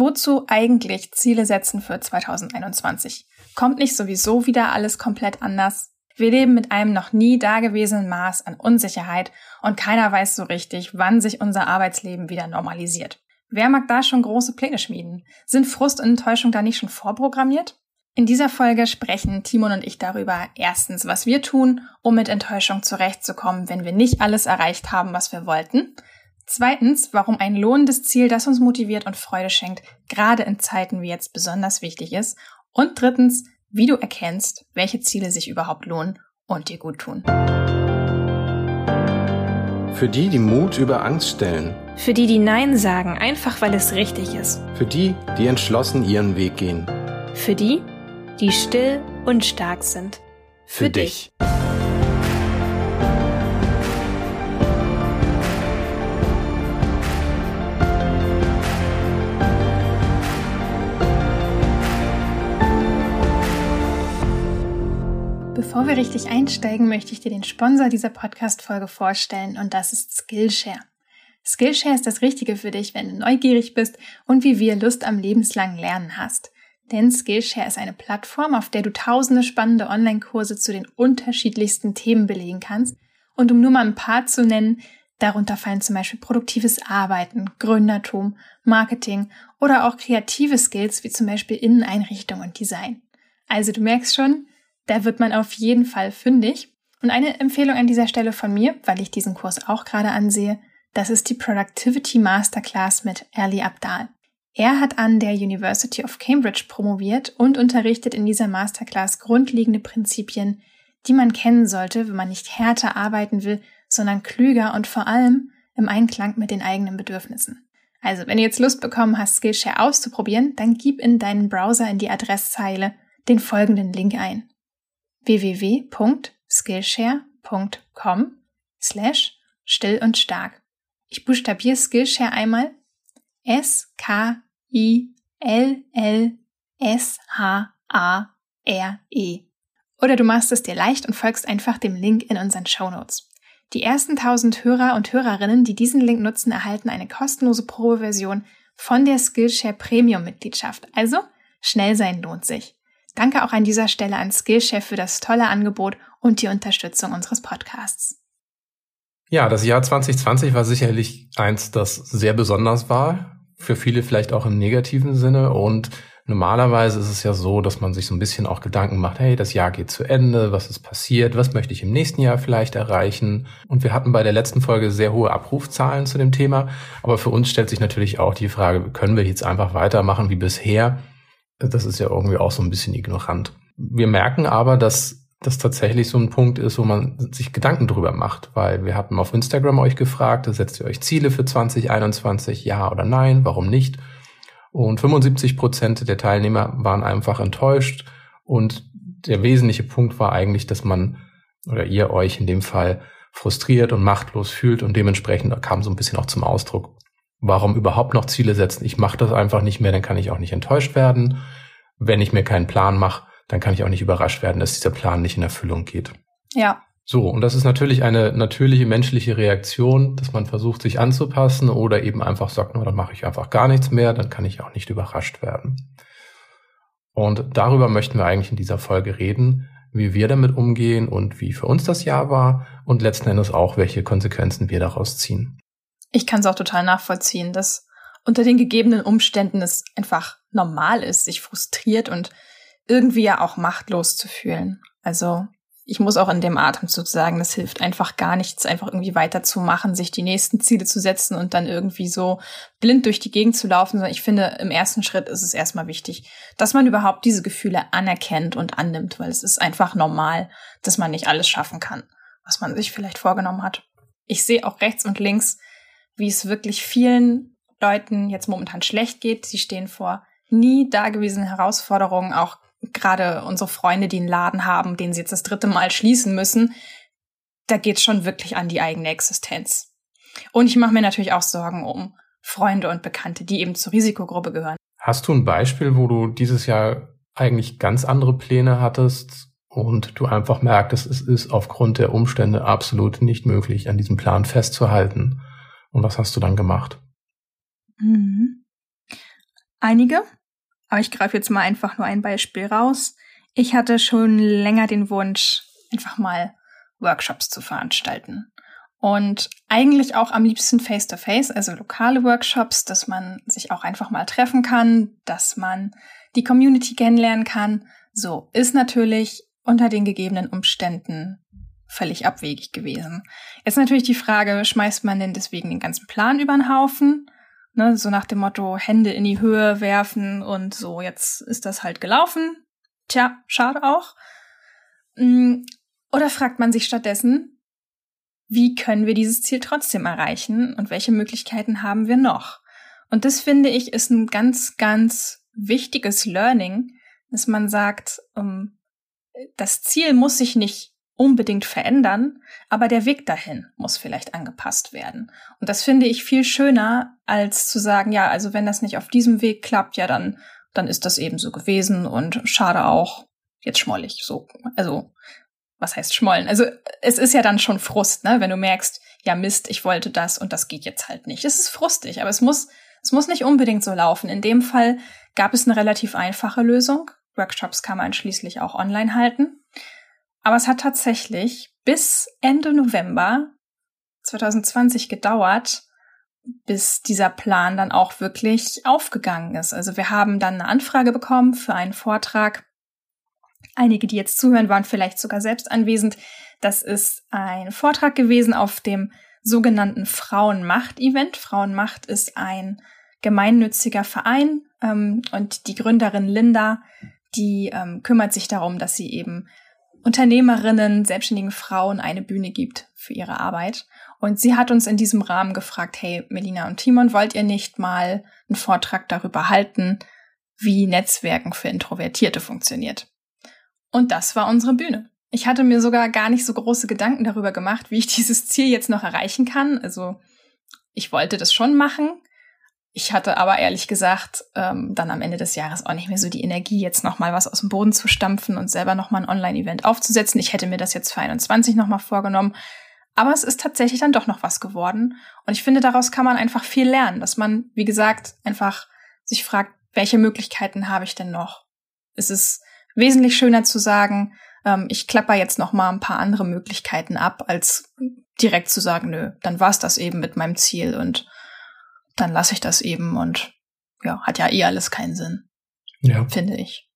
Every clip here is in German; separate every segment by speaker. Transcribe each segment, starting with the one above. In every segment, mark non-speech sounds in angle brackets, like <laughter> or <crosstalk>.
Speaker 1: Wozu eigentlich Ziele setzen für 2021? Kommt nicht sowieso wieder alles komplett anders? Wir leben mit einem noch nie dagewesenen Maß an Unsicherheit und keiner weiß so richtig, wann sich unser Arbeitsleben wieder normalisiert. Wer mag da schon große Pläne schmieden? Sind Frust und Enttäuschung da nicht schon vorprogrammiert? In dieser Folge sprechen Timon und ich darüber, erstens, was wir tun, um mit Enttäuschung zurechtzukommen, wenn wir nicht alles erreicht haben, was wir wollten. Zweitens, warum ein lohnendes Ziel, das uns motiviert und Freude schenkt, gerade in Zeiten wie jetzt besonders wichtig ist. Und drittens, wie du erkennst, welche Ziele sich überhaupt lohnen und dir gut tun.
Speaker 2: Für die, die Mut über Angst stellen.
Speaker 1: Für die, die Nein sagen, einfach weil es richtig ist.
Speaker 2: Für die, die entschlossen ihren Weg gehen.
Speaker 1: Für die, die still und stark sind.
Speaker 2: Für, Für dich. dich.
Speaker 1: Bevor wir richtig einsteigen, möchte ich dir den Sponsor dieser Podcast-Folge vorstellen und das ist Skillshare. Skillshare ist das Richtige für dich, wenn du neugierig bist und wie wir Lust am lebenslangen Lernen hast. Denn Skillshare ist eine Plattform, auf der du tausende spannende Online-Kurse zu den unterschiedlichsten Themen belegen kannst. Und um nur mal ein paar zu nennen, darunter fallen zum Beispiel produktives Arbeiten, Gründertum, Marketing oder auch kreative Skills wie zum Beispiel Inneneinrichtung und Design. Also du merkst schon, da wird man auf jeden Fall fündig. Und eine Empfehlung an dieser Stelle von mir, weil ich diesen Kurs auch gerade ansehe, das ist die Productivity Masterclass mit Ali Abdal. Er hat an der University of Cambridge promoviert und unterrichtet in dieser Masterclass grundlegende Prinzipien, die man kennen sollte, wenn man nicht härter arbeiten will, sondern klüger und vor allem im Einklang mit den eigenen Bedürfnissen. Also, wenn du jetzt Lust bekommen hast, Skillshare auszuprobieren, dann gib in deinen Browser in die Adresszeile den folgenden Link ein www.skillshare.com slash still und stark. Ich buchstabiere Skillshare einmal S-K-I-L-L-S-H-A-R-E. Oder du machst es dir leicht und folgst einfach dem Link in unseren Show Notes. Die ersten 1000 Hörer und Hörerinnen, die diesen Link nutzen, erhalten eine kostenlose Probeversion von der Skillshare Premium Mitgliedschaft. Also schnell sein lohnt sich. Danke auch an dieser Stelle an Skillshare für das tolle Angebot und die Unterstützung unseres Podcasts.
Speaker 2: Ja, das Jahr 2020 war sicherlich eins, das sehr besonders war. Für viele vielleicht auch im negativen Sinne. Und normalerweise ist es ja so, dass man sich so ein bisschen auch Gedanken macht, hey, das Jahr geht zu Ende, was ist passiert, was möchte ich im nächsten Jahr vielleicht erreichen? Und wir hatten bei der letzten Folge sehr hohe Abrufzahlen zu dem Thema. Aber für uns stellt sich natürlich auch die Frage, können wir jetzt einfach weitermachen wie bisher? Das ist ja irgendwie auch so ein bisschen ignorant. Wir merken aber, dass das tatsächlich so ein Punkt ist, wo man sich Gedanken drüber macht, weil wir hatten auf Instagram euch gefragt, setzt ihr euch Ziele für 2021, ja oder nein, warum nicht? Und 75 Prozent der Teilnehmer waren einfach enttäuscht und der wesentliche Punkt war eigentlich, dass man oder ihr euch in dem Fall frustriert und machtlos fühlt und dementsprechend kam so ein bisschen auch zum Ausdruck, Warum überhaupt noch Ziele setzen? Ich mache das einfach nicht mehr, dann kann ich auch nicht enttäuscht werden. Wenn ich mir keinen Plan mache, dann kann ich auch nicht überrascht werden, dass dieser Plan nicht in Erfüllung geht.
Speaker 1: Ja.
Speaker 2: So, und das ist natürlich eine natürliche menschliche Reaktion, dass man versucht, sich anzupassen oder eben einfach sagt, no, dann mache ich einfach gar nichts mehr, dann kann ich auch nicht überrascht werden. Und darüber möchten wir eigentlich in dieser Folge reden, wie wir damit umgehen und wie für uns das Jahr war und letzten Endes auch, welche Konsequenzen wir daraus ziehen.
Speaker 1: Ich kann es auch total nachvollziehen, dass unter den gegebenen Umständen es einfach normal ist, sich frustriert und irgendwie ja auch machtlos zu fühlen. Also ich muss auch in dem Atemzug sagen, es hilft einfach gar nichts, einfach irgendwie weiterzumachen, sich die nächsten Ziele zu setzen und dann irgendwie so blind durch die Gegend zu laufen, sondern ich finde, im ersten Schritt ist es erstmal wichtig, dass man überhaupt diese Gefühle anerkennt und annimmt, weil es ist einfach normal, dass man nicht alles schaffen kann, was man sich vielleicht vorgenommen hat. Ich sehe auch rechts und links wie es wirklich vielen Leuten jetzt momentan schlecht geht. Sie stehen vor nie dagewesenen Herausforderungen, auch gerade unsere Freunde, die einen Laden haben, den sie jetzt das dritte Mal schließen müssen. Da geht es schon wirklich an die eigene Existenz. Und ich mache mir natürlich auch Sorgen um Freunde und Bekannte, die eben zur Risikogruppe gehören.
Speaker 2: Hast du ein Beispiel, wo du dieses Jahr eigentlich ganz andere Pläne hattest und du einfach merktest, es ist aufgrund der Umstände absolut nicht möglich, an diesem Plan festzuhalten? Und was hast du dann gemacht?
Speaker 1: Mhm. Einige, aber ich greife jetzt mal einfach nur ein Beispiel raus. Ich hatte schon länger den Wunsch, einfach mal Workshops zu veranstalten. Und eigentlich auch am liebsten face-to-face, -face, also lokale Workshops, dass man sich auch einfach mal treffen kann, dass man die Community kennenlernen kann. So ist natürlich unter den gegebenen Umständen völlig abwegig gewesen. Jetzt natürlich die Frage, schmeißt man denn deswegen den ganzen Plan über den Haufen? Ne, so nach dem Motto Hände in die Höhe werfen und so, jetzt ist das halt gelaufen. Tja, schade auch. Mm, oder fragt man sich stattdessen, wie können wir dieses Ziel trotzdem erreichen und welche Möglichkeiten haben wir noch? Und das finde ich ist ein ganz, ganz wichtiges Learning, dass man sagt, um, das Ziel muss sich nicht unbedingt verändern, aber der Weg dahin muss vielleicht angepasst werden. Und das finde ich viel schöner, als zu sagen, ja, also wenn das nicht auf diesem Weg klappt, ja, dann, dann ist das eben so gewesen und schade auch, jetzt schmollig, so. Also, was heißt schmollen? Also, es ist ja dann schon Frust, ne, wenn du merkst, ja, Mist, ich wollte das und das geht jetzt halt nicht. Es ist frustig, aber es muss, es muss nicht unbedingt so laufen. In dem Fall gab es eine relativ einfache Lösung. Workshops kann man schließlich auch online halten. Aber es hat tatsächlich bis Ende November 2020 gedauert, bis dieser Plan dann auch wirklich aufgegangen ist. Also wir haben dann eine Anfrage bekommen für einen Vortrag. Einige, die jetzt zuhören, waren vielleicht sogar selbst anwesend. Das ist ein Vortrag gewesen auf dem sogenannten Frauenmacht-Event. Frauenmacht ist ein gemeinnütziger Verein ähm, und die Gründerin Linda, die ähm, kümmert sich darum, dass sie eben Unternehmerinnen, selbstständigen Frauen eine Bühne gibt für ihre Arbeit. Und sie hat uns in diesem Rahmen gefragt, hey, Melina und Timon, wollt ihr nicht mal einen Vortrag darüber halten, wie Netzwerken für Introvertierte funktioniert? Und das war unsere Bühne. Ich hatte mir sogar gar nicht so große Gedanken darüber gemacht, wie ich <laughs> dieses Ziel jetzt noch erreichen kann. Also ich wollte das schon machen, ich hatte aber ehrlich gesagt ähm, dann am Ende des Jahres auch nicht mehr so die Energie, jetzt nochmal was aus dem Boden zu stampfen und selber nochmal ein Online-Event aufzusetzen. Ich hätte mir das jetzt für 21 nochmal vorgenommen. Aber es ist tatsächlich dann doch noch was geworden. Und ich finde, daraus kann man einfach viel lernen, dass man, wie gesagt, einfach sich fragt, welche Möglichkeiten habe ich denn noch? Es ist wesentlich schöner zu sagen, ähm, ich klapper jetzt noch mal ein paar andere Möglichkeiten ab, als direkt zu sagen, nö, dann war's das eben mit meinem Ziel und dann lasse ich das eben und ja, hat ja eh alles keinen Sinn. Ja. Finde ich.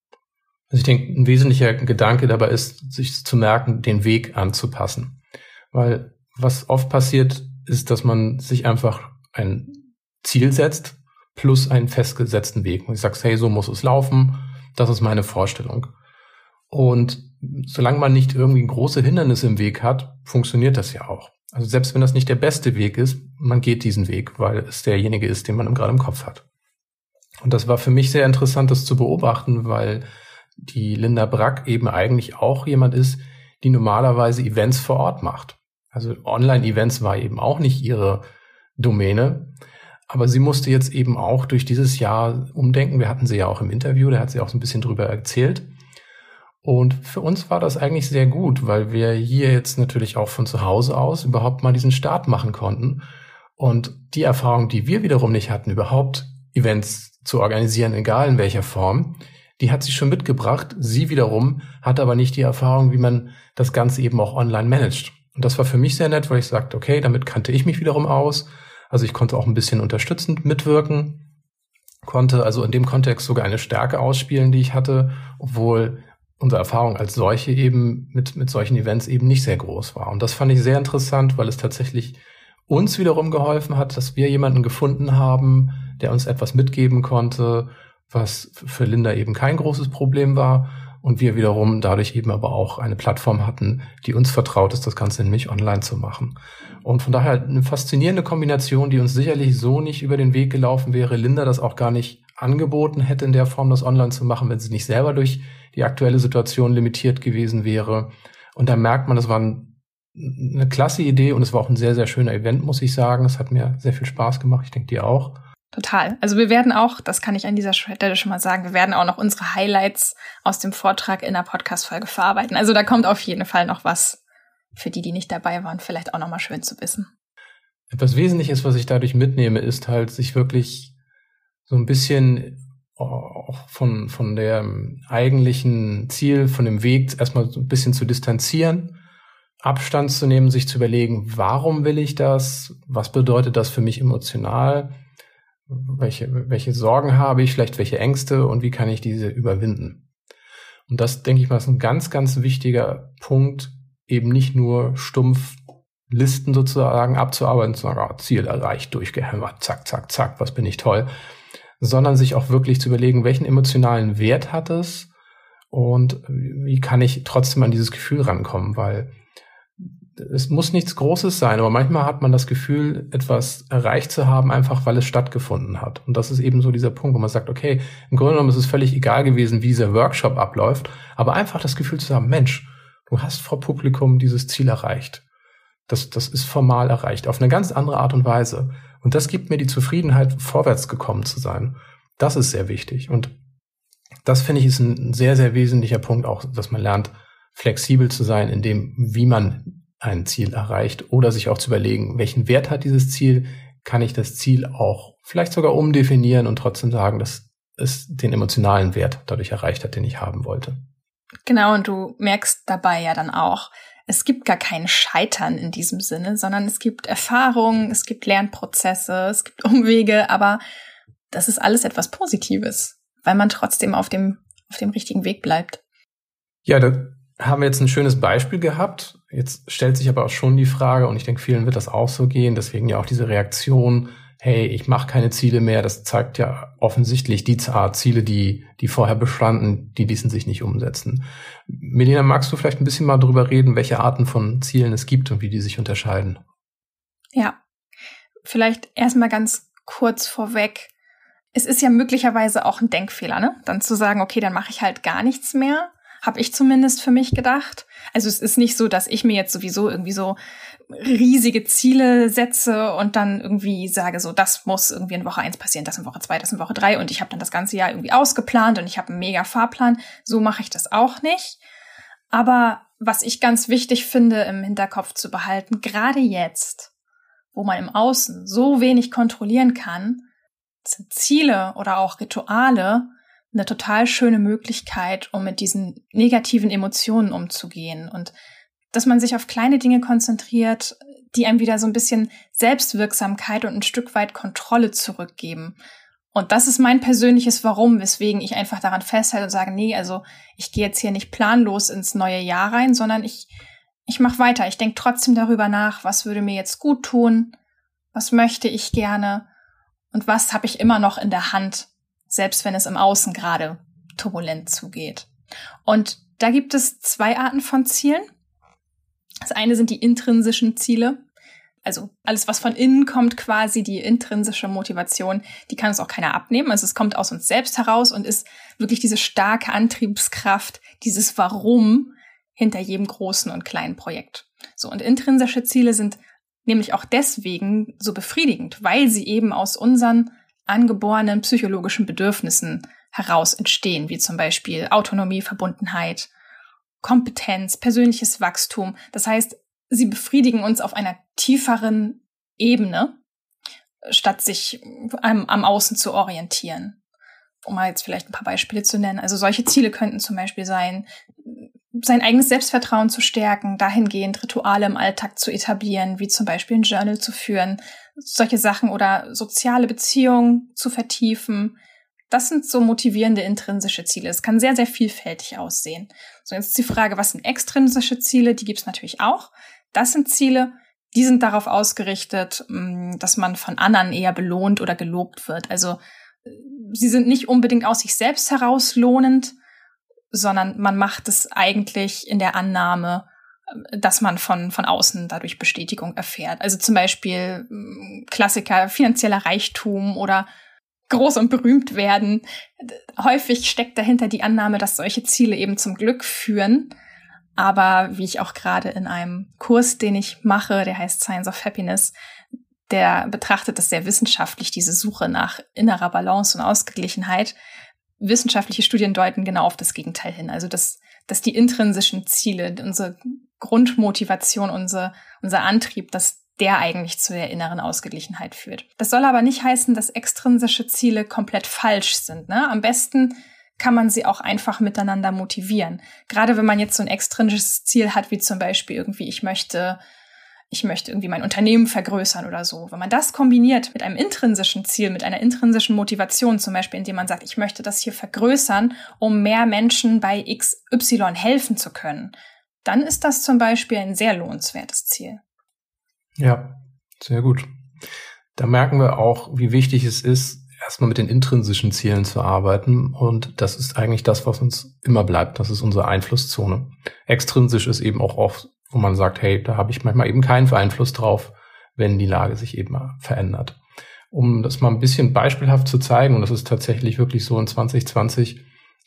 Speaker 2: Also ich denke, ein wesentlicher Gedanke dabei ist, sich zu merken, den Weg anzupassen. Weil was oft passiert, ist, dass man sich einfach ein Ziel setzt plus einen festgesetzten Weg. Und ich sage, hey, so muss es laufen, das ist meine Vorstellung. Und solange man nicht irgendwie große Hindernisse im Weg hat, funktioniert das ja auch. Also selbst wenn das nicht der beste Weg ist, man geht diesen Weg, weil es derjenige ist, den man gerade im Kopf hat. Und das war für mich sehr interessant, das zu beobachten, weil die Linda Brack eben eigentlich auch jemand ist, die normalerweise Events vor Ort macht. Also Online-Events war eben auch nicht ihre Domäne. Aber sie musste jetzt eben auch durch dieses Jahr umdenken. Wir hatten sie ja auch im Interview, da hat sie auch so ein bisschen drüber erzählt. Und für uns war das eigentlich sehr gut, weil wir hier jetzt natürlich auch von zu Hause aus überhaupt mal diesen Start machen konnten. Und die Erfahrung, die wir wiederum nicht hatten, überhaupt Events zu organisieren, egal in welcher Form, die hat sie schon mitgebracht. Sie wiederum hat aber nicht die Erfahrung, wie man das Ganze eben auch online managt. Und das war für mich sehr nett, weil ich sagte, okay, damit kannte ich mich wiederum aus. Also ich konnte auch ein bisschen unterstützend mitwirken, konnte also in dem Kontext sogar eine Stärke ausspielen, die ich hatte, obwohl unsere Erfahrung als solche eben mit, mit solchen Events eben nicht sehr groß war. Und das fand ich sehr interessant, weil es tatsächlich uns wiederum geholfen hat, dass wir jemanden gefunden haben, der uns etwas mitgeben konnte, was für Linda eben kein großes Problem war. Und wir wiederum dadurch eben aber auch eine Plattform hatten, die uns vertraut ist, das Ganze nämlich online zu machen. Und von daher eine faszinierende Kombination, die uns sicherlich so nicht über den Weg gelaufen wäre. Linda das auch gar nicht angeboten hätte, in der Form das online zu machen, wenn sie nicht selber durch die aktuelle Situation limitiert gewesen wäre. Und da merkt man, das war ein, eine klasse Idee und es war auch ein sehr, sehr schöner Event, muss ich sagen. Es hat mir sehr viel Spaß gemacht. Ich denke dir auch.
Speaker 1: Total. Also wir werden auch, das kann ich an dieser Stelle schon mal sagen, wir werden auch noch unsere Highlights aus dem Vortrag in der Podcast-Folge verarbeiten. Also da kommt auf jeden Fall noch was für die, die nicht dabei waren, vielleicht auch noch mal schön zu wissen.
Speaker 2: Etwas Wesentliches, was ich dadurch mitnehme, ist halt, sich wirklich so ein bisschen auch von, von der eigentlichen Ziel, von dem Weg erstmal so ein bisschen zu distanzieren, Abstand zu nehmen, sich zu überlegen, warum will ich das? Was bedeutet das für mich emotional? Welche, welche Sorgen habe ich, vielleicht welche Ängste und wie kann ich diese überwinden? Und das, denke ich mal, ist ein ganz, ganz wichtiger Punkt, eben nicht nur stumpf Listen sozusagen abzuarbeiten, oh, Ziel erreicht, durchgehämmert, zack, zack, zack, was bin ich toll, sondern sich auch wirklich zu überlegen, welchen emotionalen Wert hat es und wie kann ich trotzdem an dieses Gefühl rankommen, weil es muss nichts Großes sein, aber manchmal hat man das Gefühl, etwas erreicht zu haben, einfach weil es stattgefunden hat. Und das ist eben so dieser Punkt, wo man sagt, okay, im Grunde genommen ist es völlig egal gewesen, wie dieser Workshop abläuft, aber einfach das Gefühl zu haben, Mensch, du hast vor Publikum dieses Ziel erreicht. Das, das ist formal erreicht, auf eine ganz andere Art und Weise. Und das gibt mir die Zufriedenheit, vorwärts gekommen zu sein. Das ist sehr wichtig. Und das finde ich ist ein sehr, sehr wesentlicher Punkt auch, dass man lernt, flexibel zu sein in dem, wie man ein Ziel erreicht oder sich auch zu überlegen, welchen Wert hat dieses Ziel? Kann ich das Ziel auch vielleicht sogar umdefinieren und trotzdem sagen, dass es den emotionalen Wert dadurch erreicht hat, den ich haben wollte?
Speaker 1: Genau, und du merkst dabei ja dann auch, es gibt gar kein Scheitern in diesem Sinne, sondern es gibt Erfahrungen, es gibt Lernprozesse, es gibt Umwege, aber das ist alles etwas Positives, weil man trotzdem auf dem, auf dem richtigen Weg bleibt.
Speaker 2: Ja, da haben wir jetzt ein schönes Beispiel gehabt. Jetzt stellt sich aber auch schon die Frage, und ich denke, vielen wird das auch so gehen, deswegen ja auch diese Reaktion, hey, ich mache keine Ziele mehr, das zeigt ja offensichtlich die Art Ziele, die, die vorher bestanden, die ließen sich nicht umsetzen. Melina, magst du vielleicht ein bisschen mal darüber reden, welche Arten von Zielen es gibt und wie die sich unterscheiden?
Speaker 1: Ja, vielleicht erstmal ganz kurz vorweg. Es ist ja möglicherweise auch ein Denkfehler, ne? Dann zu sagen, okay, dann mache ich halt gar nichts mehr habe ich zumindest für mich gedacht. Also es ist nicht so, dass ich mir jetzt sowieso irgendwie so riesige Ziele setze und dann irgendwie sage, so das muss irgendwie in Woche eins passieren, das in Woche zwei, das in Woche drei und ich habe dann das ganze Jahr irgendwie ausgeplant und ich habe einen mega Fahrplan. So mache ich das auch nicht. Aber was ich ganz wichtig finde im Hinterkopf zu behalten, gerade jetzt, wo man im Außen so wenig kontrollieren kann, sind Ziele oder auch Rituale eine total schöne Möglichkeit, um mit diesen negativen Emotionen umzugehen und dass man sich auf kleine Dinge konzentriert, die einem wieder so ein bisschen Selbstwirksamkeit und ein Stück weit Kontrolle zurückgeben. Und das ist mein persönliches Warum, weswegen ich einfach daran festhalte und sage, nee, also ich gehe jetzt hier nicht planlos ins neue Jahr rein, sondern ich, ich mache weiter. Ich denke trotzdem darüber nach, was würde mir jetzt gut tun, was möchte ich gerne und was habe ich immer noch in der Hand, selbst wenn es im Außen gerade turbulent zugeht. Und da gibt es zwei Arten von Zielen. Das eine sind die intrinsischen Ziele. Also alles, was von innen kommt, quasi die intrinsische Motivation, die kann uns auch keiner abnehmen. Also es kommt aus uns selbst heraus und ist wirklich diese starke Antriebskraft, dieses Warum hinter jedem großen und kleinen Projekt. So, und intrinsische Ziele sind nämlich auch deswegen so befriedigend, weil sie eben aus unseren angeborenen psychologischen Bedürfnissen heraus entstehen, wie zum Beispiel Autonomie, Verbundenheit, Kompetenz, persönliches Wachstum. Das heißt, sie befriedigen uns auf einer tieferen Ebene, statt sich am, am Außen zu orientieren. Um mal jetzt vielleicht ein paar Beispiele zu nennen. Also solche Ziele könnten zum Beispiel sein, sein eigenes Selbstvertrauen zu stärken, dahingehend Rituale im Alltag zu etablieren, wie zum Beispiel ein Journal zu führen, solche Sachen oder soziale Beziehungen zu vertiefen. Das sind so motivierende intrinsische Ziele. Es kann sehr, sehr vielfältig aussehen. So, jetzt ist die Frage, was sind extrinsische Ziele? Die gibt es natürlich auch. Das sind Ziele, die sind darauf ausgerichtet, mm, dass man von anderen eher belohnt oder gelobt wird. Also sie sind nicht unbedingt aus sich selbst heraus lohnend, sondern man macht es eigentlich in der Annahme, dass man von, von außen dadurch Bestätigung erfährt. Also zum Beispiel mm, Klassiker, finanzieller Reichtum oder groß und berühmt werden. Häufig steckt dahinter die Annahme, dass solche Ziele eben zum Glück führen. Aber wie ich auch gerade in einem Kurs, den ich mache, der heißt Science of Happiness, der betrachtet das sehr wissenschaftlich, diese Suche nach innerer Balance und Ausgeglichenheit. Wissenschaftliche Studien deuten genau auf das Gegenteil hin. Also, dass, dass die intrinsischen Ziele, unsere Grundmotivation, unser, unser Antrieb, dass der eigentlich zu der inneren Ausgeglichenheit führt. Das soll aber nicht heißen, dass extrinsische Ziele komplett falsch sind. Ne? Am besten kann man sie auch einfach miteinander motivieren. Gerade wenn man jetzt so ein extrinsisches Ziel hat, wie zum Beispiel irgendwie, ich möchte, ich möchte irgendwie mein Unternehmen vergrößern oder so. Wenn man das kombiniert mit einem intrinsischen Ziel, mit einer intrinsischen Motivation, zum Beispiel, indem man sagt, ich möchte das hier vergrößern, um mehr Menschen bei XY helfen zu können, dann ist das zum Beispiel ein sehr lohnenswertes Ziel.
Speaker 2: Ja, sehr gut. Da merken wir auch, wie wichtig es ist, erstmal mit den intrinsischen Zielen zu arbeiten. Und das ist eigentlich das, was uns immer bleibt. Das ist unsere Einflusszone. Extrinsisch ist eben auch oft, wo man sagt, hey, da habe ich manchmal eben keinen Einfluss drauf, wenn die Lage sich eben verändert. Um das mal ein bisschen beispielhaft zu zeigen, und das ist tatsächlich wirklich so in 2020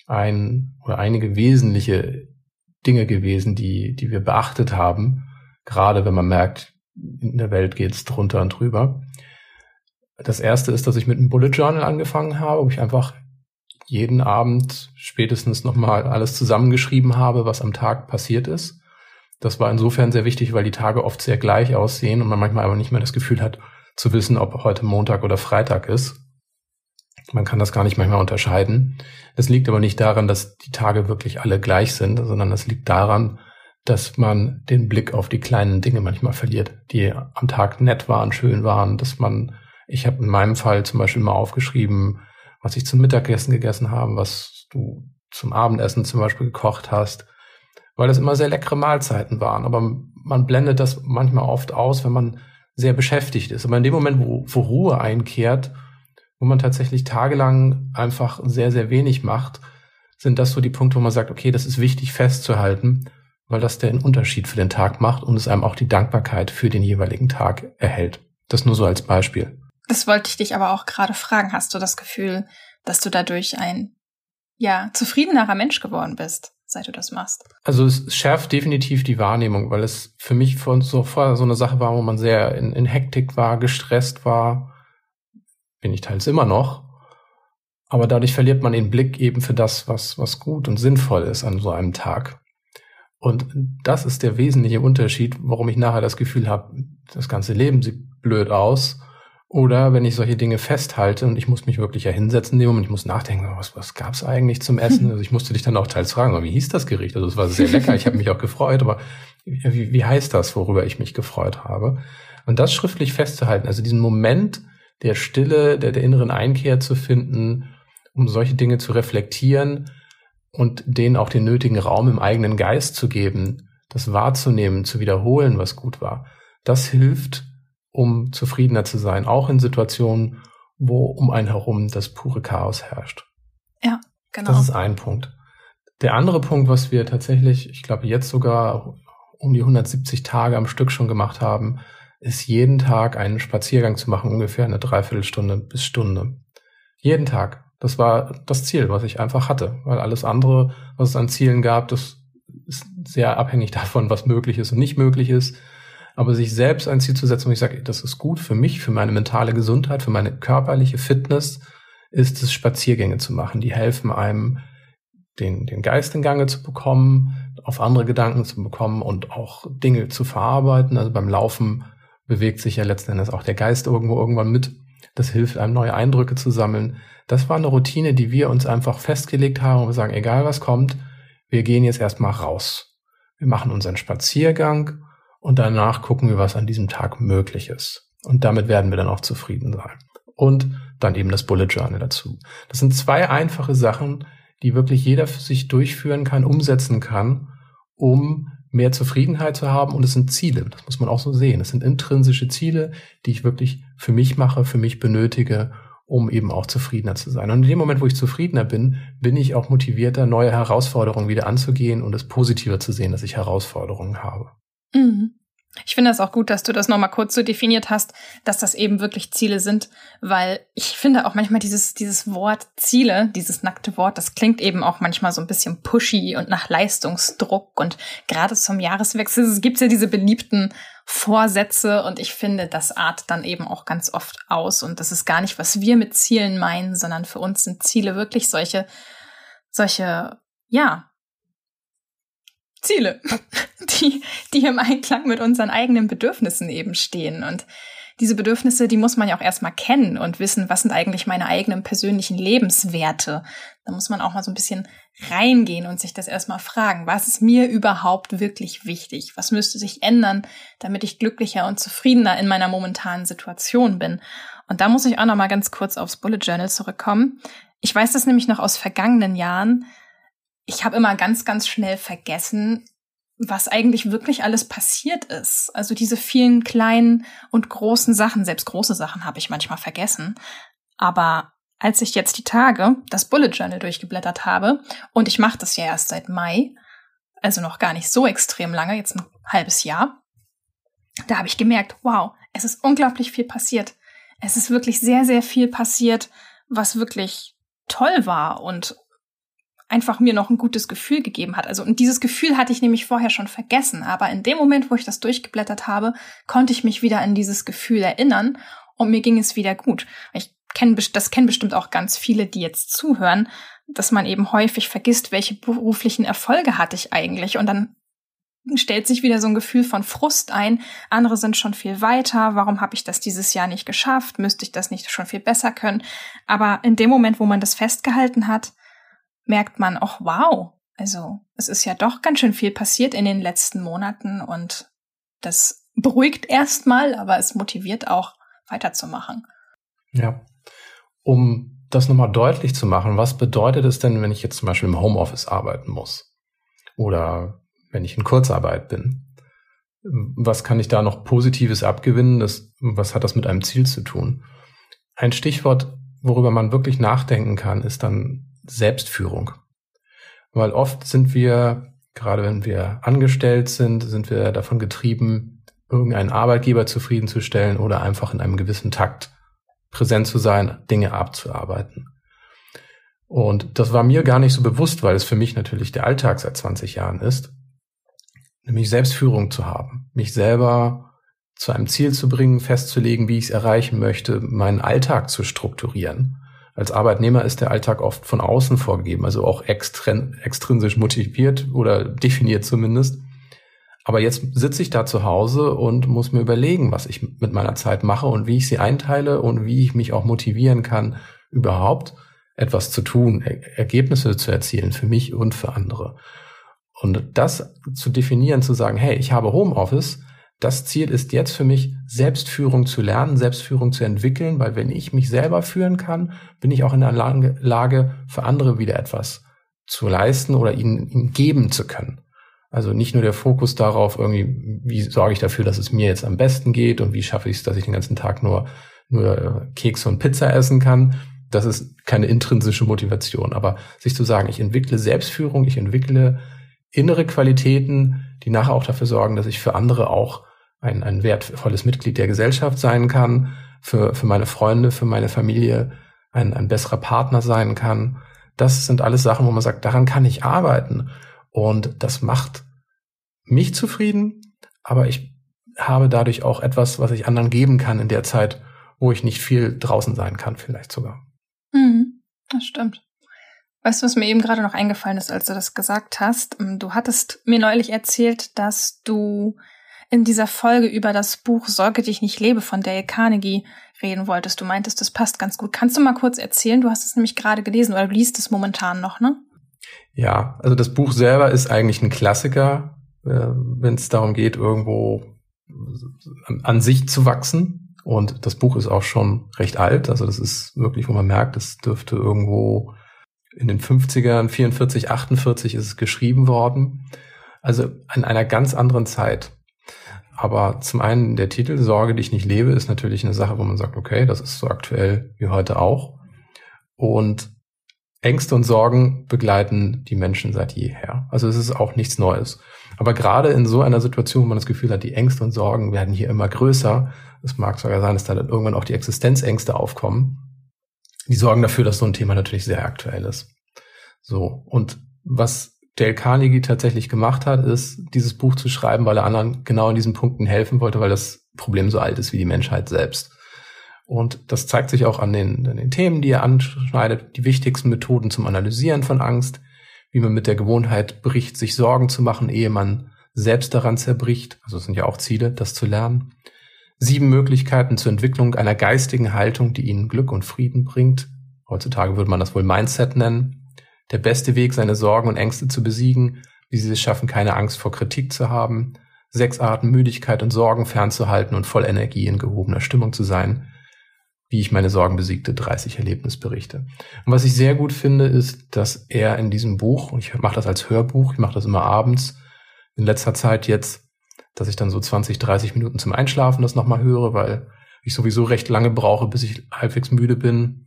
Speaker 2: ein oder einige wesentliche Dinge gewesen, die, die wir beachtet haben, gerade wenn man merkt, in der Welt geht es drunter und drüber. Das erste ist, dass ich mit einem Bullet Journal angefangen habe, wo ich einfach jeden Abend spätestens nochmal alles zusammengeschrieben habe, was am Tag passiert ist. Das war insofern sehr wichtig, weil die Tage oft sehr gleich aussehen und man manchmal aber nicht mehr das Gefühl hat, zu wissen, ob heute Montag oder Freitag ist. Man kann das gar nicht manchmal unterscheiden. Das liegt aber nicht daran, dass die Tage wirklich alle gleich sind, sondern das liegt daran, dass man den Blick auf die kleinen Dinge manchmal verliert, die am Tag nett waren, schön waren, dass man ich habe in meinem Fall zum Beispiel mal aufgeschrieben, was ich zum Mittagessen gegessen habe, was du zum Abendessen zum Beispiel gekocht hast, weil das immer sehr leckere Mahlzeiten waren. Aber man blendet das manchmal oft aus, wenn man sehr beschäftigt ist. Aber in dem Moment, wo, wo Ruhe einkehrt, wo man tatsächlich tagelang einfach sehr, sehr wenig macht, sind das so die Punkte, wo man sagt, okay, das ist wichtig festzuhalten, weil das den Unterschied für den Tag macht und es einem auch die Dankbarkeit für den jeweiligen Tag erhält. Das nur so als Beispiel.
Speaker 1: Das wollte ich dich aber auch gerade fragen. Hast du das Gefühl, dass du dadurch ein, ja, zufriedenerer Mensch geworden bist, seit du das machst?
Speaker 2: Also es schärft definitiv die Wahrnehmung, weil es für mich von so vorher so eine Sache war, wo man sehr in, in Hektik war, gestresst war. Bin ich teils immer noch. Aber dadurch verliert man den Blick eben für das, was, was gut und sinnvoll ist an so einem Tag. Und das ist der wesentliche Unterschied, warum ich nachher das Gefühl habe, das ganze Leben sieht blöd aus oder wenn ich solche Dinge festhalte und ich muss mich wirklich ja hinsetzen in dem Moment, ich muss nachdenken, was, was gab es eigentlich zum Essen? <laughs> Also ich musste dich dann auch teils fragen, wie hieß das Gericht? Also es war sehr lecker, ich habe mich auch gefreut, aber wie, wie heißt das, worüber ich mich gefreut habe? Und das schriftlich festzuhalten, also diesen Moment der Stille, der, der inneren Einkehr zu finden, um solche Dinge zu reflektieren und denen auch den nötigen Raum im eigenen Geist zu geben, das wahrzunehmen, zu wiederholen, was gut war. Das hilft, um zufriedener zu sein, auch in Situationen, wo um einen herum das pure Chaos herrscht.
Speaker 1: Ja, genau.
Speaker 2: Das ist ein Punkt. Der andere Punkt, was wir tatsächlich, ich glaube jetzt sogar um die 170 Tage am Stück schon gemacht haben, ist jeden Tag einen Spaziergang zu machen, ungefähr eine Dreiviertelstunde bis Stunde. Jeden Tag. Das war das Ziel, was ich einfach hatte, weil alles andere, was es an Zielen gab, das ist sehr abhängig <laughs> davon, was möglich ist und nicht möglich ist. Aber sich selbst ein Ziel zu setzen, wo ich sage, das ist gut für mich, für meine mentale Gesundheit, für meine körperliche Fitness, ist es, Spaziergänge zu machen. Die helfen einem, den, den Geist in Gange zu bekommen, auf andere Gedanken zu bekommen und auch Dinge zu verarbeiten. Also beim Laufen bewegt sich ja letzten Endes auch der Geist irgendwo irgendwann mit. Das hilft einem, neue Eindrücke zu sammeln. Das war eine Routine, die wir uns einfach festgelegt haben und wir sagen, egal was kommt, wir gehen jetzt erstmal raus. Wir machen unseren Spaziergang und danach gucken wir, was an diesem Tag möglich ist. Und damit werden wir dann auch zufrieden sein. Und dann eben das Bullet Journal dazu. Das sind zwei einfache Sachen, die wirklich jeder für sich durchführen kann, umsetzen kann, um mehr Zufriedenheit zu haben. Und es sind Ziele, das muss man auch so sehen. Es sind intrinsische Ziele, die ich wirklich für mich mache, für mich benötige, um eben auch zufriedener zu sein. Und in dem Moment, wo ich zufriedener bin, bin ich auch motivierter, neue Herausforderungen wieder anzugehen und es positiver zu sehen, dass ich Herausforderungen habe.
Speaker 1: Mhm. Ich finde es auch gut, dass du das nochmal kurz so definiert hast, dass das eben wirklich Ziele sind, weil ich finde auch manchmal dieses, dieses Wort Ziele, dieses nackte Wort, das klingt eben auch manchmal so ein bisschen pushy und nach Leistungsdruck. Und gerade zum Jahreswechsel gibt es ja diese beliebten Vorsätze und ich finde, das art dann eben auch ganz oft aus. Und das ist gar nicht, was wir mit Zielen meinen, sondern für uns sind Ziele wirklich solche, solche, ja, Ziele, die, die im Einklang mit unseren eigenen Bedürfnissen eben stehen. Und diese Bedürfnisse, die muss man ja auch erstmal kennen und wissen, was sind eigentlich meine eigenen persönlichen Lebenswerte. Da muss man auch mal so ein bisschen reingehen und sich das erstmal fragen, was ist mir überhaupt wirklich wichtig? Was müsste sich ändern, damit ich glücklicher und zufriedener in meiner momentanen Situation bin? Und da muss ich auch noch mal ganz kurz aufs Bullet Journal zurückkommen. Ich weiß das nämlich noch aus vergangenen Jahren. Ich habe immer ganz, ganz schnell vergessen, was eigentlich wirklich alles passiert ist. Also diese vielen kleinen und großen Sachen, selbst große Sachen habe ich manchmal vergessen. Aber als ich jetzt die Tage das Bullet Journal durchgeblättert habe, und ich mache das ja erst seit Mai, also noch gar nicht so extrem lange, jetzt ein halbes Jahr, da habe ich gemerkt, wow, es ist unglaublich viel passiert. Es ist wirklich sehr, sehr viel passiert, was wirklich toll war und einfach mir noch ein gutes Gefühl gegeben hat. Also, und dieses Gefühl hatte ich nämlich vorher schon vergessen. Aber in dem Moment, wo ich das durchgeblättert habe, konnte ich mich wieder an dieses Gefühl erinnern und mir ging es wieder gut. Ich kenne, das kennen bestimmt auch ganz viele, die jetzt zuhören, dass man eben häufig vergisst, welche beruflichen Erfolge hatte ich eigentlich. Und dann stellt sich wieder so ein Gefühl von Frust ein. Andere sind schon viel weiter. Warum habe ich das dieses Jahr nicht geschafft? Müsste ich das nicht schon viel besser können? Aber in dem Moment, wo man das festgehalten hat, merkt man auch, wow, also es ist ja doch ganz schön viel passiert in den letzten Monaten und das beruhigt erstmal, aber es motiviert auch weiterzumachen.
Speaker 2: Ja. Um das nochmal deutlich zu machen, was bedeutet es denn, wenn ich jetzt zum Beispiel im Homeoffice arbeiten muss? Oder wenn ich in Kurzarbeit bin? Was kann ich da noch Positives abgewinnen? Das, was hat das mit einem Ziel zu tun? Ein Stichwort, worüber man wirklich nachdenken kann, ist dann Selbstführung. Weil oft sind wir, gerade wenn wir angestellt sind, sind wir davon getrieben, irgendeinen Arbeitgeber zufriedenzustellen oder einfach in einem gewissen Takt präsent zu sein, Dinge abzuarbeiten. Und das war mir gar nicht so bewusst, weil es für mich natürlich der Alltag seit 20 Jahren ist, nämlich Selbstführung zu haben, mich selber zu einem Ziel zu bringen, festzulegen, wie ich es erreichen möchte, meinen Alltag zu strukturieren als Arbeitnehmer ist der Alltag oft von außen vorgegeben, also auch extrin extrinsisch motiviert oder definiert zumindest. Aber jetzt sitze ich da zu Hause und muss mir überlegen, was ich mit meiner Zeit mache und wie ich sie einteile und wie ich mich auch motivieren kann, überhaupt etwas zu tun, er Ergebnisse zu erzielen für mich und für andere. Und das zu definieren, zu sagen, hey, ich habe Homeoffice, das Ziel ist jetzt für mich, Selbstführung zu lernen, Selbstführung zu entwickeln, weil wenn ich mich selber führen kann, bin ich auch in der Lage, für andere wieder etwas zu leisten oder ihnen, ihnen geben zu können. Also nicht nur der Fokus darauf, irgendwie, wie sorge ich dafür, dass es mir jetzt am besten geht und wie schaffe ich es, dass ich den ganzen Tag nur, nur Kekse und Pizza essen kann. Das ist keine intrinsische Motivation. Aber sich zu sagen, ich entwickle Selbstführung, ich entwickle innere Qualitäten, die nachher auch dafür sorgen, dass ich für andere auch ein, ein wertvolles Mitglied der Gesellschaft sein kann, für, für meine Freunde, für meine Familie ein, ein besserer Partner sein kann. Das sind alles Sachen, wo man sagt, daran kann ich arbeiten. Und das macht mich zufrieden, aber ich habe dadurch auch etwas, was ich anderen geben kann in der Zeit, wo ich nicht viel draußen sein kann, vielleicht sogar.
Speaker 1: Mhm, das stimmt. Weißt du, was mir eben gerade noch eingefallen ist, als du das gesagt hast? Du hattest mir neulich erzählt, dass du in dieser Folge über das Buch Sorge dich nicht lebe von Dale Carnegie reden wolltest. Du meintest, das passt ganz gut. Kannst du mal kurz erzählen? Du hast es nämlich gerade gelesen oder du liest es momentan noch, ne?
Speaker 2: Ja, also das Buch selber ist eigentlich ein Klassiker, äh, wenn es darum geht, irgendwo an sich zu wachsen. Und das Buch ist auch schon recht alt. Also das ist wirklich, wo man merkt, es dürfte irgendwo in den 50ern, 44, 48 ist es geschrieben worden. Also in einer ganz anderen Zeit. Aber zum einen der Titel Sorge, die ich nicht lebe, ist natürlich eine Sache, wo man sagt, okay, das ist so aktuell wie heute auch. Und Ängste und Sorgen begleiten die Menschen seit jeher. Also es ist auch nichts Neues. Aber gerade in so einer Situation, wo man das Gefühl hat, die Ängste und Sorgen werden hier immer größer, es mag sogar sein, dass da dann irgendwann auch die Existenzängste aufkommen, die sorgen dafür, dass so ein Thema natürlich sehr aktuell ist. So. Und was Dale Carnegie tatsächlich gemacht hat, ist, dieses Buch zu schreiben, weil er anderen genau in diesen Punkten helfen wollte, weil das Problem so alt ist wie die Menschheit selbst. Und das zeigt sich auch an den, an den Themen, die er anschneidet, die wichtigsten Methoden zum Analysieren von Angst, wie man mit der Gewohnheit bricht, sich Sorgen zu machen, ehe man selbst daran zerbricht. Also es sind ja auch Ziele, das zu lernen. Sieben Möglichkeiten zur Entwicklung einer geistigen Haltung, die ihnen Glück und Frieden bringt. Heutzutage würde man das wohl Mindset nennen. Der beste Weg, seine Sorgen und Ängste zu besiegen, wie sie es schaffen, keine Angst vor Kritik zu haben. Sechs Arten, Müdigkeit und Sorgen fernzuhalten und voll Energie in gehobener Stimmung zu sein wie ich meine Sorgen besiegte, 30 Erlebnisberichte. Und was ich sehr gut finde, ist, dass er in diesem Buch, und ich mache das als Hörbuch, ich mache das immer abends, in letzter Zeit jetzt, dass ich dann so 20, 30 Minuten zum Einschlafen das nochmal höre, weil ich sowieso recht lange brauche, bis ich halbwegs müde bin.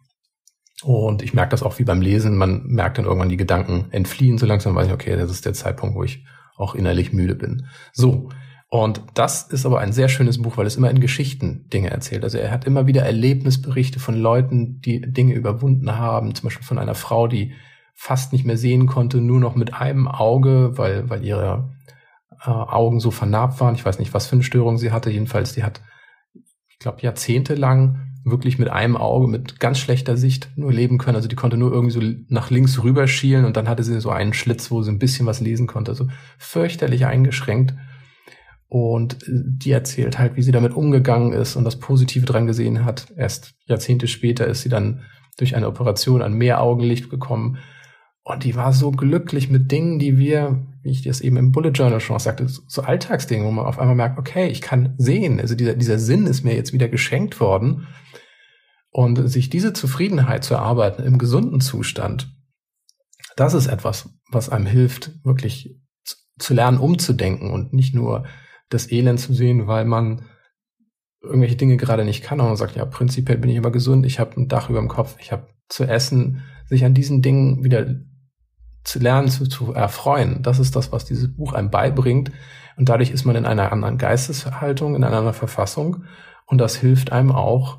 Speaker 2: Und ich merke das auch wie beim Lesen, man merkt dann irgendwann die Gedanken entfliehen, so langsam weiß ich, okay, das ist der Zeitpunkt, wo ich auch innerlich müde bin. So, und das ist aber ein sehr schönes Buch, weil es immer in Geschichten Dinge erzählt. Also er hat immer wieder Erlebnisberichte von Leuten, die Dinge überwunden haben. Zum Beispiel von einer Frau, die fast nicht mehr sehen konnte, nur noch mit einem Auge, weil, weil ihre äh, Augen so vernarbt waren. Ich weiß nicht, was für eine Störung sie hatte. Jedenfalls, die hat, ich glaube, jahrzehntelang wirklich mit einem Auge, mit ganz schlechter Sicht nur leben können. Also die konnte nur irgendwie so nach links rüber schielen und dann hatte sie so einen Schlitz, wo sie ein bisschen was lesen konnte. Also fürchterlich eingeschränkt. Und äh, die erzählt halt, wie sie damit umgegangen ist und das Positive dran gesehen hat. Erst Jahrzehnte später ist sie dann durch eine Operation an mehr Augenlicht gekommen. Und die war so glücklich mit Dingen, die wir, wie ich das eben im Bullet Journal schon auch sagte, so Alltagsdinge, wo man auf einmal merkt, okay, ich kann sehen. Also dieser, dieser Sinn ist mir jetzt wieder geschenkt worden. Und sich diese Zufriedenheit zu erarbeiten im gesunden Zustand, das ist etwas, was einem hilft, wirklich zu lernen, umzudenken und nicht nur das Elend zu sehen, weil man irgendwelche Dinge gerade nicht kann und man sagt, ja, prinzipiell bin ich immer gesund, ich habe ein Dach über dem Kopf, ich habe zu essen, sich an diesen Dingen wieder zu lernen, zu, zu erfreuen. Das ist das, was dieses Buch einem beibringt. Und dadurch ist man in einer anderen Geisteshaltung, in einer anderen Verfassung. Und das hilft einem auch,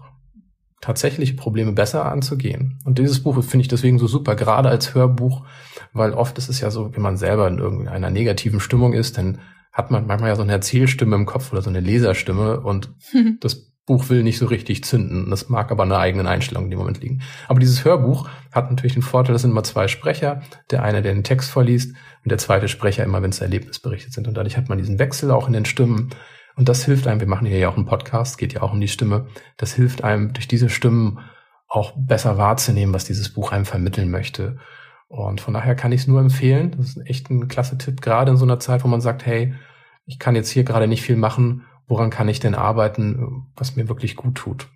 Speaker 2: tatsächliche Probleme besser anzugehen. Und dieses Buch finde ich deswegen so super, gerade als Hörbuch, weil oft ist es ja so, wenn man selber in irgendeiner negativen Stimmung ist, dann hat man manchmal ja so eine Erzählstimme im Kopf oder so eine Leserstimme und <laughs> das Buch will nicht so richtig zünden. Das mag aber eine eigene Einstellung in dem Moment liegen. Aber dieses Hörbuch hat natürlich den Vorteil, es sind immer zwei Sprecher. Der eine, der den Text vorliest und der zweite Sprecher immer, wenn es Erlebnisberichte sind. Und dadurch hat man diesen Wechsel auch in den Stimmen. Und das hilft einem, wir machen hier ja auch einen Podcast, geht ja auch um die Stimme. Das hilft einem, durch diese Stimmen auch besser wahrzunehmen, was dieses Buch einem vermitteln möchte. Und von daher kann ich es nur empfehlen. Das ist echt ein klasse Tipp, gerade in so einer Zeit, wo man sagt, hey, ich kann jetzt hier gerade nicht viel machen. Woran kann ich denn arbeiten, was mir wirklich gut tut?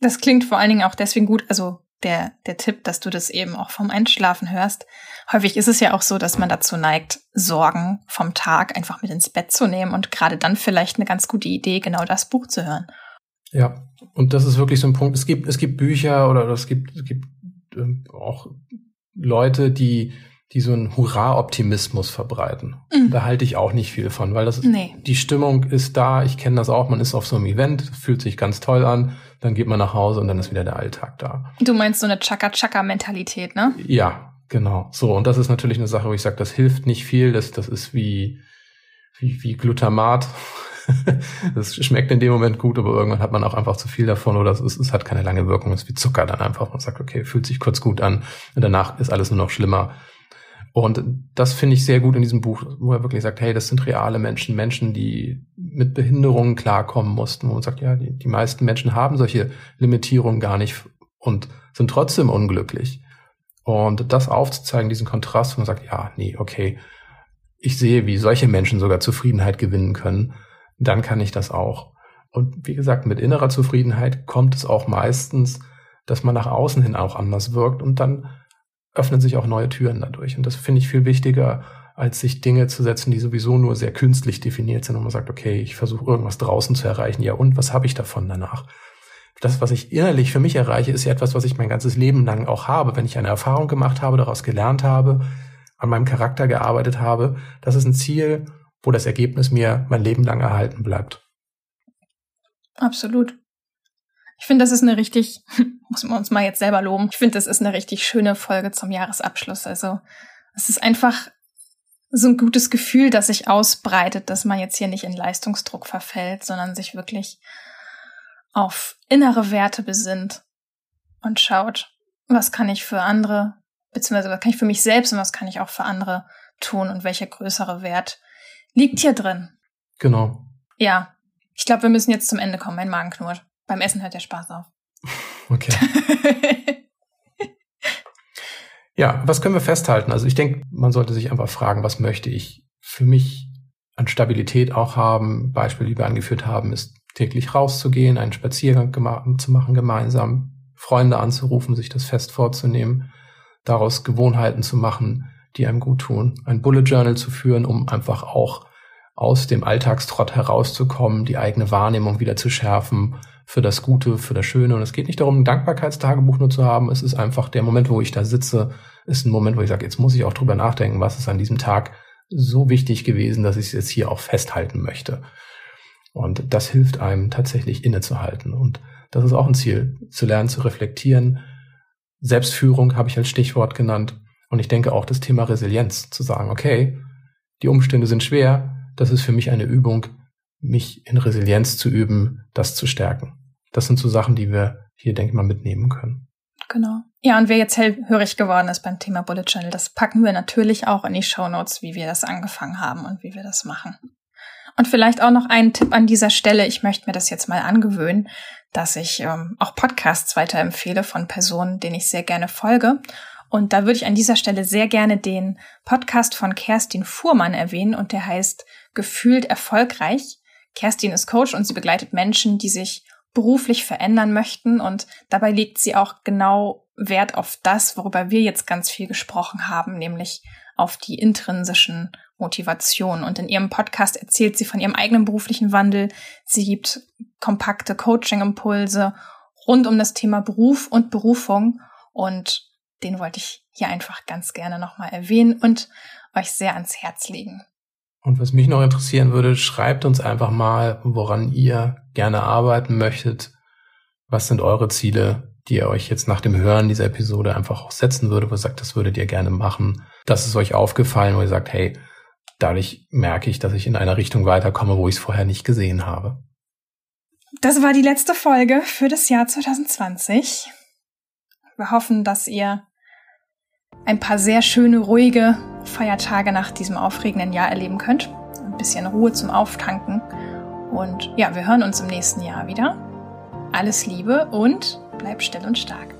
Speaker 1: Das klingt vor allen Dingen auch deswegen gut, also der, der Tipp, dass du das eben auch vom Einschlafen hörst. Häufig ist es ja auch so, dass man dazu neigt, Sorgen vom Tag einfach mit ins Bett zu nehmen und gerade dann vielleicht eine ganz gute Idee, genau das Buch zu hören.
Speaker 2: Ja, und das ist wirklich so ein Punkt. Es gibt, es gibt Bücher oder es gibt, es gibt ähm, auch Leute, die, die so einen Hurra-Optimismus verbreiten. Mhm. Da halte ich auch nicht viel von, weil das nee. die Stimmung ist da. Ich kenne das auch. Man ist auf so einem Event, fühlt sich ganz toll an, dann geht man nach Hause und dann ist wieder der Alltag da.
Speaker 1: Du meinst so eine Chaka-Chaka-Mentalität, ne?
Speaker 2: Ja, genau. So und das ist natürlich eine Sache, wo ich sage, das hilft nicht viel. Das, das ist wie wie, wie Glutamat. <laughs> das schmeckt in dem Moment gut, aber irgendwann hat man auch einfach zu viel davon oder es, es hat keine lange Wirkung. Es ist wie Zucker dann einfach. Man sagt, okay, fühlt sich kurz gut an und danach ist alles nur noch schlimmer. Und das finde ich sehr gut in diesem Buch, wo er wirklich sagt, hey, das sind reale Menschen, Menschen, die mit Behinderungen klarkommen mussten. Wo man sagt, ja, die, die meisten Menschen haben solche Limitierungen gar nicht und sind trotzdem unglücklich. Und das aufzuzeigen, diesen Kontrast, wo man sagt, ja, nee, okay, ich sehe, wie solche Menschen sogar Zufriedenheit gewinnen können dann kann ich das auch. Und wie gesagt, mit innerer Zufriedenheit kommt es auch meistens, dass man nach außen hin auch anders wirkt und dann öffnen sich auch neue Türen dadurch. Und das finde ich viel wichtiger, als sich Dinge zu setzen, die sowieso nur sehr künstlich definiert sind und man sagt, okay, ich versuche irgendwas draußen zu erreichen. Ja, und was habe ich davon danach? Das, was ich innerlich für mich erreiche, ist ja etwas, was ich mein ganzes Leben lang auch habe. Wenn ich eine Erfahrung gemacht habe, daraus gelernt habe, an meinem Charakter gearbeitet habe, das ist ein Ziel, wo das Ergebnis mir mein Leben lang erhalten bleibt.
Speaker 1: Absolut. Ich finde, das ist eine richtig, <laughs> muss man uns mal jetzt selber loben, ich finde, das ist eine richtig schöne Folge zum Jahresabschluss. Also es ist einfach so ein gutes Gefühl, das sich ausbreitet, dass man jetzt hier nicht in Leistungsdruck verfällt, sondern sich wirklich auf innere Werte besinnt und schaut, was kann ich für andere beziehungsweise was kann ich für mich selbst und was kann ich auch für andere tun und welcher größere Wert liegt hier drin.
Speaker 2: Genau.
Speaker 1: Ja, ich glaube, wir müssen jetzt zum Ende kommen. Mein Magen knurrt. Beim Essen hört der Spaß auf.
Speaker 2: Okay. <laughs> ja, was können wir festhalten? Also ich denke, man sollte sich einfach fragen, was möchte ich für mich an Stabilität auch haben? Beispiel, die wir angeführt haben, ist täglich rauszugehen, einen Spaziergang zu machen gemeinsam, Freunde anzurufen, sich das fest vorzunehmen, daraus Gewohnheiten zu machen, die einem gut tun, ein Bullet Journal zu führen, um einfach auch aus dem Alltagstrott herauszukommen, die eigene Wahrnehmung wieder zu schärfen für das Gute, für das Schöne. Und es geht nicht darum, ein Dankbarkeitstagebuch nur zu haben. Es ist einfach der Moment, wo ich da sitze, ist ein Moment, wo ich sage, jetzt muss ich auch drüber nachdenken, was ist an diesem Tag so wichtig gewesen, dass ich es jetzt hier auch festhalten möchte. Und das hilft einem tatsächlich innezuhalten. Und das ist auch ein Ziel, zu lernen, zu reflektieren. Selbstführung habe ich als Stichwort genannt. Und ich denke auch das Thema Resilienz, zu sagen, okay, die Umstände sind schwer, das ist für mich eine Übung, mich in Resilienz zu üben, das zu stärken. Das sind so Sachen, die wir hier, denke ich mal, mitnehmen können.
Speaker 1: Genau. Ja, und wer jetzt hellhörig geworden ist beim Thema Bullet Journal, das packen wir natürlich auch in die Show Notes, wie wir das angefangen haben und wie wir das machen. Und vielleicht auch noch einen Tipp an dieser Stelle. Ich möchte mir das jetzt mal angewöhnen, dass ich ähm, auch Podcasts weiterempfehle von Personen, denen ich sehr gerne folge. Und da würde ich an dieser Stelle sehr gerne den Podcast von Kerstin Fuhrmann erwähnen und der heißt Gefühlt erfolgreich. Kerstin ist Coach und sie begleitet Menschen, die sich beruflich verändern möchten und dabei legt sie auch genau Wert auf das, worüber wir jetzt ganz viel gesprochen haben, nämlich auf die intrinsischen Motivationen. Und in ihrem Podcast erzählt sie von ihrem eigenen beruflichen Wandel. Sie gibt kompakte Coaching-Impulse rund um das Thema Beruf und Berufung und den wollte ich hier einfach ganz gerne nochmal erwähnen und euch sehr ans Herz legen.
Speaker 2: Und was mich noch interessieren würde, schreibt uns einfach mal, woran ihr gerne arbeiten möchtet. Was sind eure Ziele, die ihr euch jetzt nach dem Hören dieser Episode einfach auch setzen würde, wo ihr sagt, das würdet ihr gerne machen. Das ist euch aufgefallen, wo ihr sagt, hey, dadurch merke ich, dass ich in einer Richtung weiterkomme, wo ich es vorher nicht gesehen habe.
Speaker 1: Das war die letzte Folge für das Jahr 2020. Wir hoffen, dass ihr ein paar sehr schöne, ruhige Feiertage nach diesem aufregenden Jahr erleben könnt. Ein bisschen Ruhe zum Auftanken. Und ja, wir hören uns im nächsten Jahr wieder. Alles Liebe und bleib still und stark.